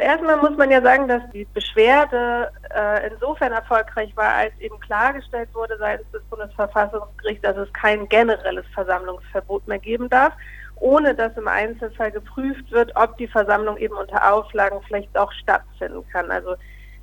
Erstmal muss man ja sagen, dass die Beschwerde äh, insofern erfolgreich war, als eben klargestellt wurde seitens des Bundesverfassungsgerichts, dass es kein generelles Versammlungsverbot mehr geben darf, ohne dass im Einzelfall geprüft wird, ob die Versammlung eben unter Auflagen vielleicht auch stattfinden kann. Also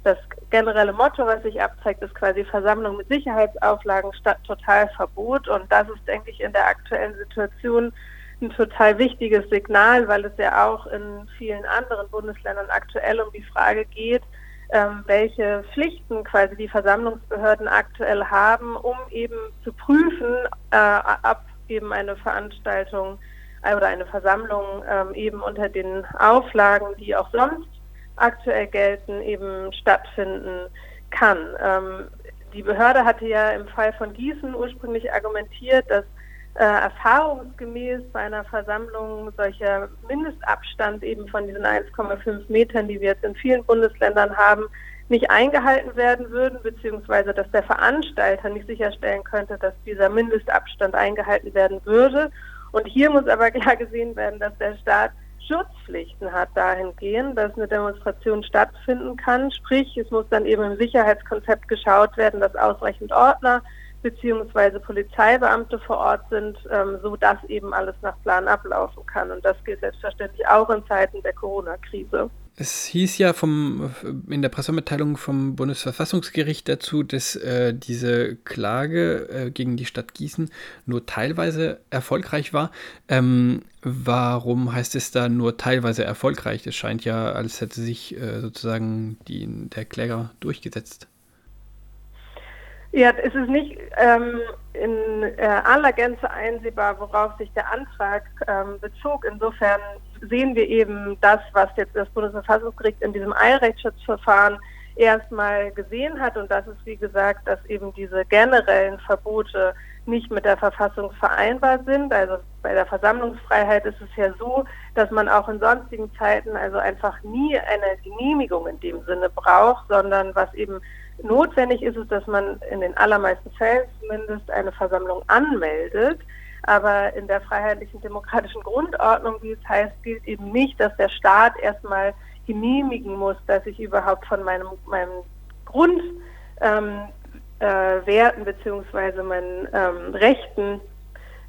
das generelle Motto, was sich abzeigt, ist quasi Versammlung mit Sicherheitsauflagen statt Totalverbot. Und das ist, denke ich, in der aktuellen Situation ein total wichtiges Signal, weil es ja auch in vielen anderen Bundesländern aktuell um die Frage geht, ähm, welche Pflichten quasi die Versammlungsbehörden aktuell haben, um eben zu prüfen, äh, ob eben eine Veranstaltung oder eine Versammlung ähm, eben unter den Auflagen, die auch sonst aktuell gelten, eben stattfinden kann. Ähm, die Behörde hatte ja im Fall von Gießen ursprünglich argumentiert, dass äh, erfahrungsgemäß bei einer Versammlung solcher Mindestabstand eben von diesen 1,5 Metern, die wir jetzt in vielen Bundesländern haben, nicht eingehalten werden würden, beziehungsweise dass der Veranstalter nicht sicherstellen könnte, dass dieser Mindestabstand eingehalten werden würde. Und hier muss aber klar gesehen werden, dass der Staat Schutzpflichten hat dahingehend, dass eine Demonstration stattfinden kann. Sprich, es muss dann eben im Sicherheitskonzept geschaut werden, dass ausreichend Ordner beziehungsweise Polizeibeamte vor Ort sind, ähm, so dass eben alles nach Plan ablaufen kann. Und das gilt selbstverständlich auch in Zeiten der Corona-Krise. Es hieß ja vom, in der Pressemitteilung vom Bundesverfassungsgericht dazu, dass äh, diese Klage äh, gegen die Stadt Gießen nur teilweise erfolgreich war. Ähm, warum heißt es da nur teilweise erfolgreich? Es scheint ja, als hätte sich äh, sozusagen die, der Kläger durchgesetzt. Ja, es ist nicht ähm, in äh, aller Gänze einsehbar, worauf sich der Antrag ähm, bezog. Insofern sehen wir eben das, was jetzt das Bundesverfassungsgericht in diesem Eilrechtsschutzverfahren erstmal gesehen hat. Und das ist, wie gesagt, dass eben diese generellen Verbote nicht mit der Verfassung vereinbar sind. Also bei der Versammlungsfreiheit ist es ja so, dass man auch in sonstigen Zeiten also einfach nie eine Genehmigung in dem Sinne braucht, sondern was eben Notwendig ist es, dass man in den allermeisten Fällen zumindest eine Versammlung anmeldet. Aber in der freiheitlichen demokratischen Grundordnung, wie es heißt, gilt eben nicht, dass der Staat erstmal genehmigen muss, dass ich überhaupt von meinem, meinem Grundwerten ähm, äh, beziehungsweise meinen ähm, Rechten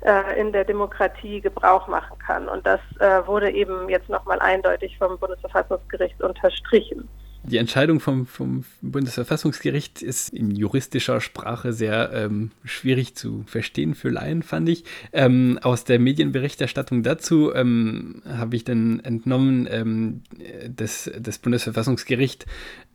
äh, in der Demokratie Gebrauch machen kann. Und das äh, wurde eben jetzt nochmal eindeutig vom Bundesverfassungsgericht unterstrichen. Die Entscheidung vom, vom Bundesverfassungsgericht ist in juristischer Sprache sehr ähm, schwierig zu verstehen für Laien, fand ich. Ähm, aus der Medienberichterstattung dazu ähm, habe ich dann entnommen, ähm, dass das Bundesverfassungsgericht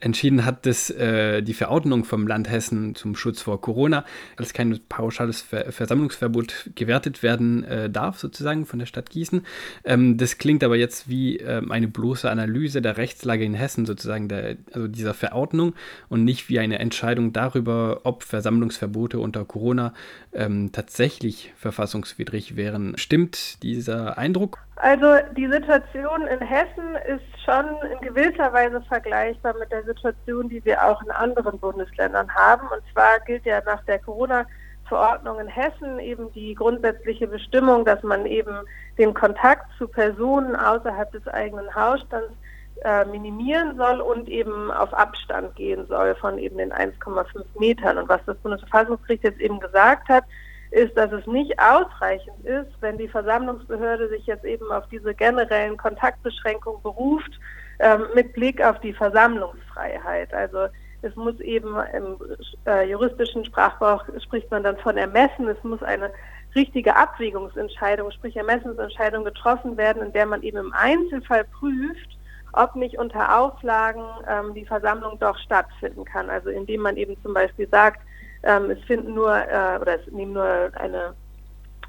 entschieden hat, dass äh, die Verordnung vom Land Hessen zum Schutz vor Corona als kein pauschales Ver Versammlungsverbot gewertet werden äh, darf, sozusagen von der Stadt Gießen. Ähm, das klingt aber jetzt wie äh, eine bloße Analyse der Rechtslage in Hessen, sozusagen der, also dieser Verordnung und nicht wie eine Entscheidung darüber, ob Versammlungsverbote unter Corona ähm, tatsächlich verfassungswidrig wären. Stimmt dieser Eindruck? Also die Situation in Hessen ist schon in gewisser Weise vergleichbar mit der Situation, die wir auch in anderen Bundesländern haben. Und zwar gilt ja nach der Corona-Verordnung in Hessen eben die grundsätzliche Bestimmung, dass man eben den Kontakt zu Personen außerhalb des eigenen Hausstands äh, minimieren soll und eben auf Abstand gehen soll von eben den 1,5 Metern. Und was das Bundesverfassungsgericht jetzt eben gesagt hat, ist, dass es nicht ausreichend ist, wenn die Versammlungsbehörde sich jetzt eben auf diese generellen Kontaktbeschränkungen beruft, ähm, mit Blick auf die Versammlungsfreiheit. Also es muss eben im äh, juristischen Sprachgebrauch spricht man dann von Ermessen. Es muss eine richtige Abwägungsentscheidung, sprich Ermessensentscheidung getroffen werden, in der man eben im Einzelfall prüft, ob nicht unter Auflagen ähm, die Versammlung doch stattfinden kann. Also indem man eben zum Beispiel sagt, ähm, es finden nur äh, oder es nehmen nur eine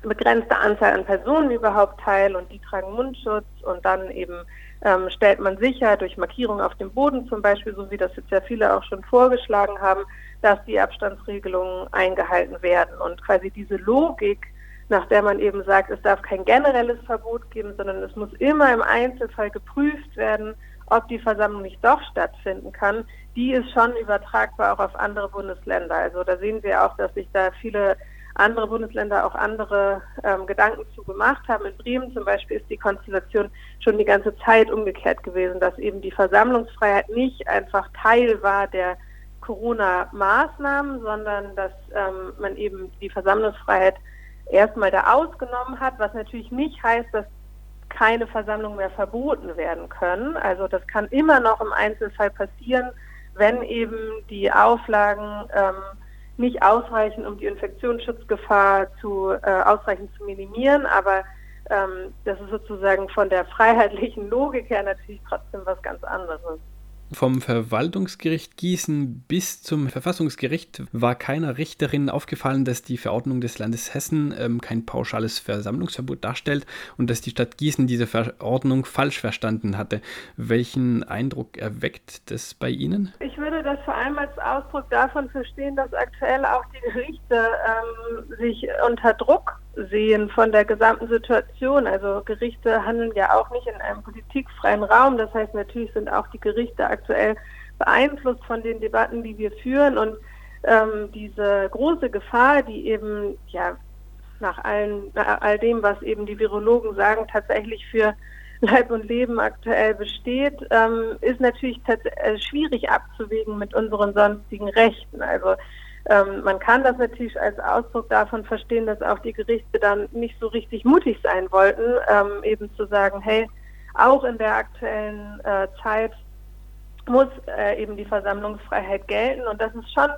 begrenzte Anzahl an Personen überhaupt teil und die tragen Mundschutz und dann eben ähm, stellt man sicher durch Markierung auf dem Boden zum Beispiel, so wie das jetzt ja viele auch schon vorgeschlagen haben, dass die Abstandsregelungen eingehalten werden. Und quasi diese Logik, nach der man eben sagt, es darf kein generelles Verbot geben, sondern es muss immer im Einzelfall geprüft werden, ob die Versammlung nicht doch stattfinden kann, die ist schon übertragbar auch auf andere Bundesländer. Also da sehen wir auch, dass sich da viele andere Bundesländer auch andere ähm, Gedanken zu gemacht haben. In Bremen zum Beispiel ist die Konstellation schon die ganze Zeit umgekehrt gewesen, dass eben die Versammlungsfreiheit nicht einfach Teil war der Corona-Maßnahmen, sondern dass ähm, man eben die Versammlungsfreiheit erstmal da ausgenommen hat, was natürlich nicht heißt, dass keine Versammlungen mehr verboten werden können. Also das kann immer noch im Einzelfall passieren, wenn eben die Auflagen ähm, nicht ausreichen, um die Infektionsschutzgefahr zu, äh, ausreichend zu minimieren. Aber ähm, das ist sozusagen von der freiheitlichen Logik her natürlich trotzdem was ganz anderes. Vom Verwaltungsgericht Gießen bis zum Verfassungsgericht war keiner Richterin aufgefallen, dass die Verordnung des Landes Hessen ähm, kein pauschales Versammlungsverbot darstellt und dass die Stadt Gießen diese Verordnung falsch verstanden hatte. Welchen Eindruck erweckt das bei Ihnen? Ich würde das vor allem als Ausdruck davon verstehen, dass aktuell auch die Gerichte ähm, sich unter Druck sehen von der gesamten Situation. Also Gerichte handeln ja auch nicht in einem politikfreien Raum. Das heißt, natürlich sind auch die Gerichte aktuell beeinflusst von den Debatten, die wir führen. Und ähm, diese große Gefahr, die eben ja nach, allen, nach all dem, was eben die Virologen sagen, tatsächlich für Leib und Leben aktuell besteht, ähm, ist natürlich äh, schwierig abzuwägen mit unseren sonstigen Rechten. Also ähm, man kann das natürlich als Ausdruck davon verstehen, dass auch die Gerichte dann nicht so richtig mutig sein wollten, ähm, eben zu sagen, hey, auch in der aktuellen äh, Zeit muss äh, eben die Versammlungsfreiheit gelten und das ist schon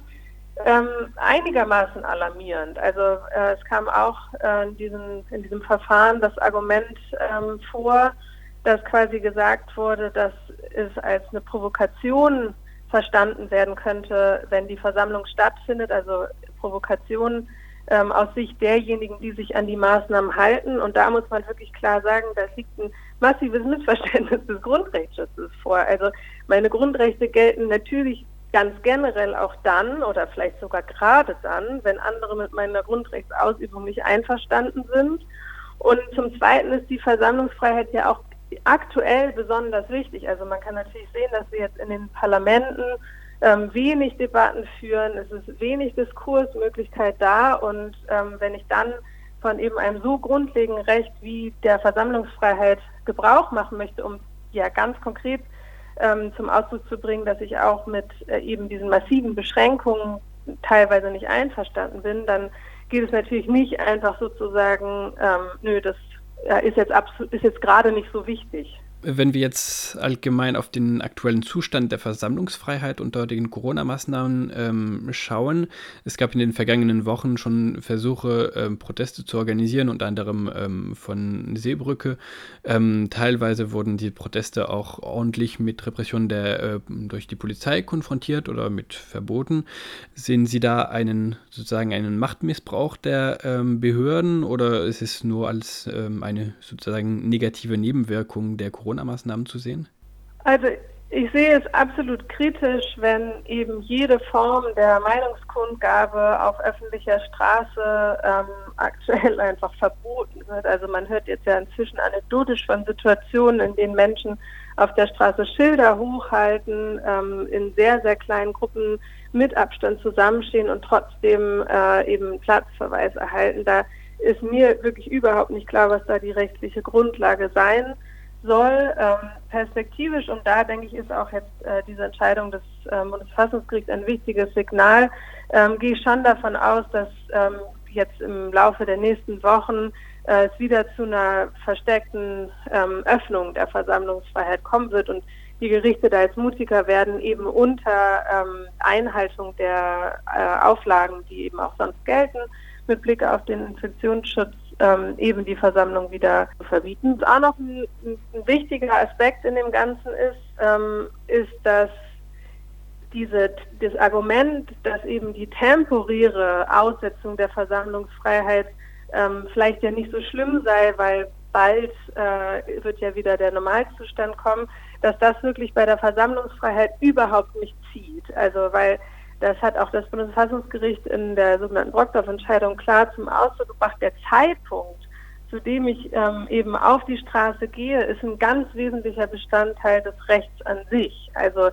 ähm, einigermaßen alarmierend. Also äh, es kam auch äh, in, diesem, in diesem Verfahren das Argument ähm, vor, dass quasi gesagt wurde, dass es als eine Provokation verstanden werden könnte, wenn die Versammlung stattfindet, also Provokation ähm, aus Sicht derjenigen, die sich an die Maßnahmen halten. Und da muss man wirklich klar sagen, da liegt ein massives Missverständnis des Grundrechtsschutzes vor. Also meine Grundrechte gelten natürlich ganz generell auch dann oder vielleicht sogar gerade dann, wenn andere mit meiner Grundrechtsausübung nicht einverstanden sind. Und zum Zweiten ist die Versammlungsfreiheit ja auch aktuell besonders wichtig. Also man kann natürlich sehen, dass wir jetzt in den Parlamenten ähm, wenig Debatten führen, es ist wenig Diskursmöglichkeit da und ähm, wenn ich dann von eben einem so grundlegenden Recht wie der Versammlungsfreiheit Gebrauch machen möchte, um ja ganz konkret ähm, zum Ausdruck zu bringen, dass ich auch mit äh, eben diesen massiven Beschränkungen teilweise nicht einverstanden bin, dann geht es natürlich nicht einfach sozusagen, ähm, nö, das ist jetzt, ist jetzt gerade nicht so wichtig. Wenn wir jetzt allgemein auf den aktuellen Zustand der Versammlungsfreiheit unter den Corona-Maßnahmen ähm, schauen, es gab in den vergangenen Wochen schon Versuche, ähm, Proteste zu organisieren, unter anderem ähm, von Seebrücke. Ähm, teilweise wurden die Proteste auch ordentlich mit Repression der, äh, durch die Polizei konfrontiert oder mit Verboten. Sehen Sie da einen sozusagen einen Machtmissbrauch der ähm, Behörden oder ist es nur als ähm, eine sozusagen negative Nebenwirkung der Corona? Corona-Maßnahmen zu sehen? Also ich sehe es absolut kritisch, wenn eben jede Form der Meinungskundgabe auf öffentlicher Straße ähm, aktuell einfach verboten wird. Also man hört jetzt ja inzwischen anekdotisch von Situationen, in denen Menschen auf der Straße Schilder hochhalten, ähm, in sehr, sehr kleinen Gruppen mit Abstand zusammenstehen und trotzdem äh, eben Platzverweis erhalten. Da ist mir wirklich überhaupt nicht klar, was da die rechtliche Grundlage sein soll. Ähm, perspektivisch, und da denke ich, ist auch jetzt äh, diese Entscheidung des ähm, Bundesverfassungsgerichts ein wichtiges Signal, ähm, gehe ich schon davon aus, dass ähm, jetzt im Laufe der nächsten Wochen äh, es wieder zu einer verstärkten ähm, Öffnung der Versammlungsfreiheit kommen wird und die Gerichte da jetzt mutiger werden, eben unter ähm, Einhaltung der äh, Auflagen, die eben auch sonst gelten, mit Blick auf den Infektionsschutz ähm, eben die Versammlung wieder zu verbieten. Auch noch ein, ein, wichtiger Aspekt in dem Ganzen ist, ähm, ist, dass diese, das Argument, dass eben die temporäre Aussetzung der Versammlungsfreiheit ähm, vielleicht ja nicht so schlimm sei, weil bald äh, wird ja wieder der Normalzustand kommen, dass das wirklich bei der Versammlungsfreiheit überhaupt nicht zieht. Also weil das hat auch das Bundesverfassungsgericht in der sogenannten Brockdorf-Entscheidung klar zum Ausdruck gebracht. Der Zeitpunkt, zu dem ich ähm, eben auf die Straße gehe, ist ein ganz wesentlicher Bestandteil des Rechts an sich. Also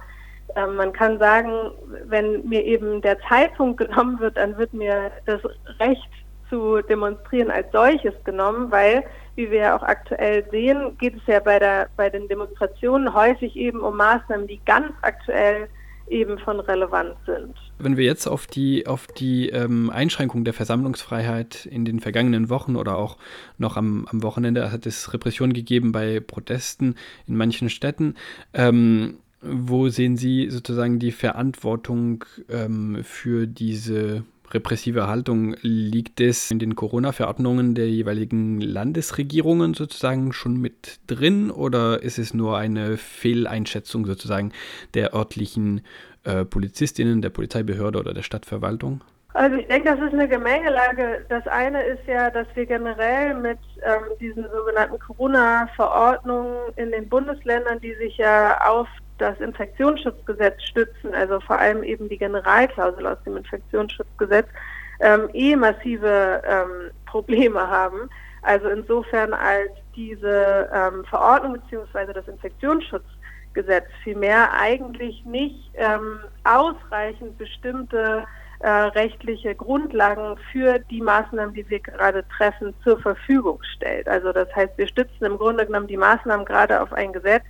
ähm, man kann sagen, wenn mir eben der Zeitpunkt genommen wird, dann wird mir das Recht zu demonstrieren als solches genommen, weil, wie wir ja auch aktuell sehen, geht es ja bei, der, bei den Demonstrationen häufig eben um Maßnahmen, die ganz aktuell eben von Relevanz sind. Wenn wir jetzt auf die, auf die ähm, Einschränkung der Versammlungsfreiheit in den vergangenen Wochen oder auch noch am, am Wochenende hat es Repression gegeben bei Protesten in manchen Städten. Ähm, wo sehen Sie sozusagen die Verantwortung ähm, für diese repressive Haltung? Liegt es in den Corona-Verordnungen der jeweiligen Landesregierungen sozusagen schon mit drin oder ist es nur eine Fehleinschätzung sozusagen der örtlichen äh, Polizistinnen, der Polizeibehörde oder der Stadtverwaltung? Also ich denke, das ist eine Gemengelage. Das eine ist ja, dass wir generell mit ähm, diesen sogenannten Corona-Verordnungen in den Bundesländern, die sich ja auf das Infektionsschutzgesetz stützen, also vor allem eben die Generalklausel aus dem Infektionsschutzgesetz, ähm, eh massive ähm, Probleme haben. Also insofern als diese ähm, Verordnung bzw. das Infektionsschutzgesetz vielmehr eigentlich nicht ähm, ausreichend bestimmte äh, rechtliche Grundlagen für die Maßnahmen, die wir gerade treffen, zur Verfügung stellt. Also das heißt, wir stützen im Grunde genommen die Maßnahmen gerade auf ein Gesetz,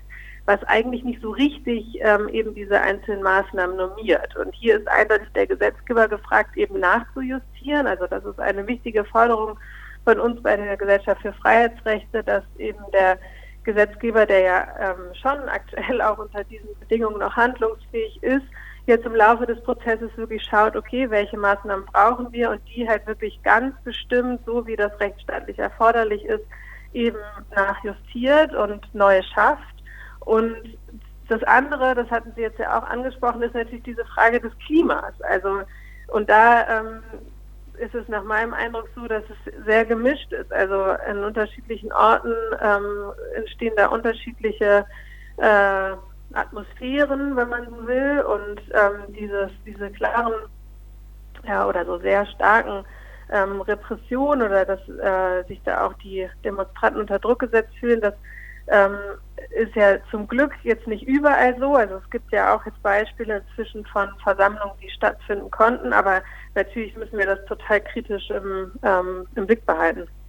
was eigentlich nicht so richtig ähm, eben diese einzelnen Maßnahmen normiert. Und hier ist eindeutig der Gesetzgeber gefragt, eben nachzujustieren. Also das ist eine wichtige Forderung von uns bei der Gesellschaft für Freiheitsrechte, dass eben der Gesetzgeber, der ja ähm, schon aktuell auch unter diesen Bedingungen noch handlungsfähig ist, jetzt im Laufe des Prozesses wirklich schaut, okay, welche Maßnahmen brauchen wir und die halt wirklich ganz bestimmt, so wie das rechtsstaatlich erforderlich ist, eben nachjustiert und neu schafft. Und das andere, das hatten Sie jetzt ja auch angesprochen, ist natürlich diese Frage des Klimas. Also und da ähm, ist es nach meinem Eindruck so, dass es sehr gemischt ist. Also in unterschiedlichen Orten ähm, entstehen da unterschiedliche äh, Atmosphären, wenn man so will, und ähm, dieses, diese klaren ja, oder so sehr starken ähm, Repressionen oder dass äh, sich da auch die Demonstranten unter Druck gesetzt fühlen, das ähm, ist ja zum Glück jetzt nicht überall so. Also es gibt ja auch jetzt Beispiele inzwischen von Versammlungen, die stattfinden konnten, aber natürlich müssen wir das total kritisch im, ähm, im Blick behalten.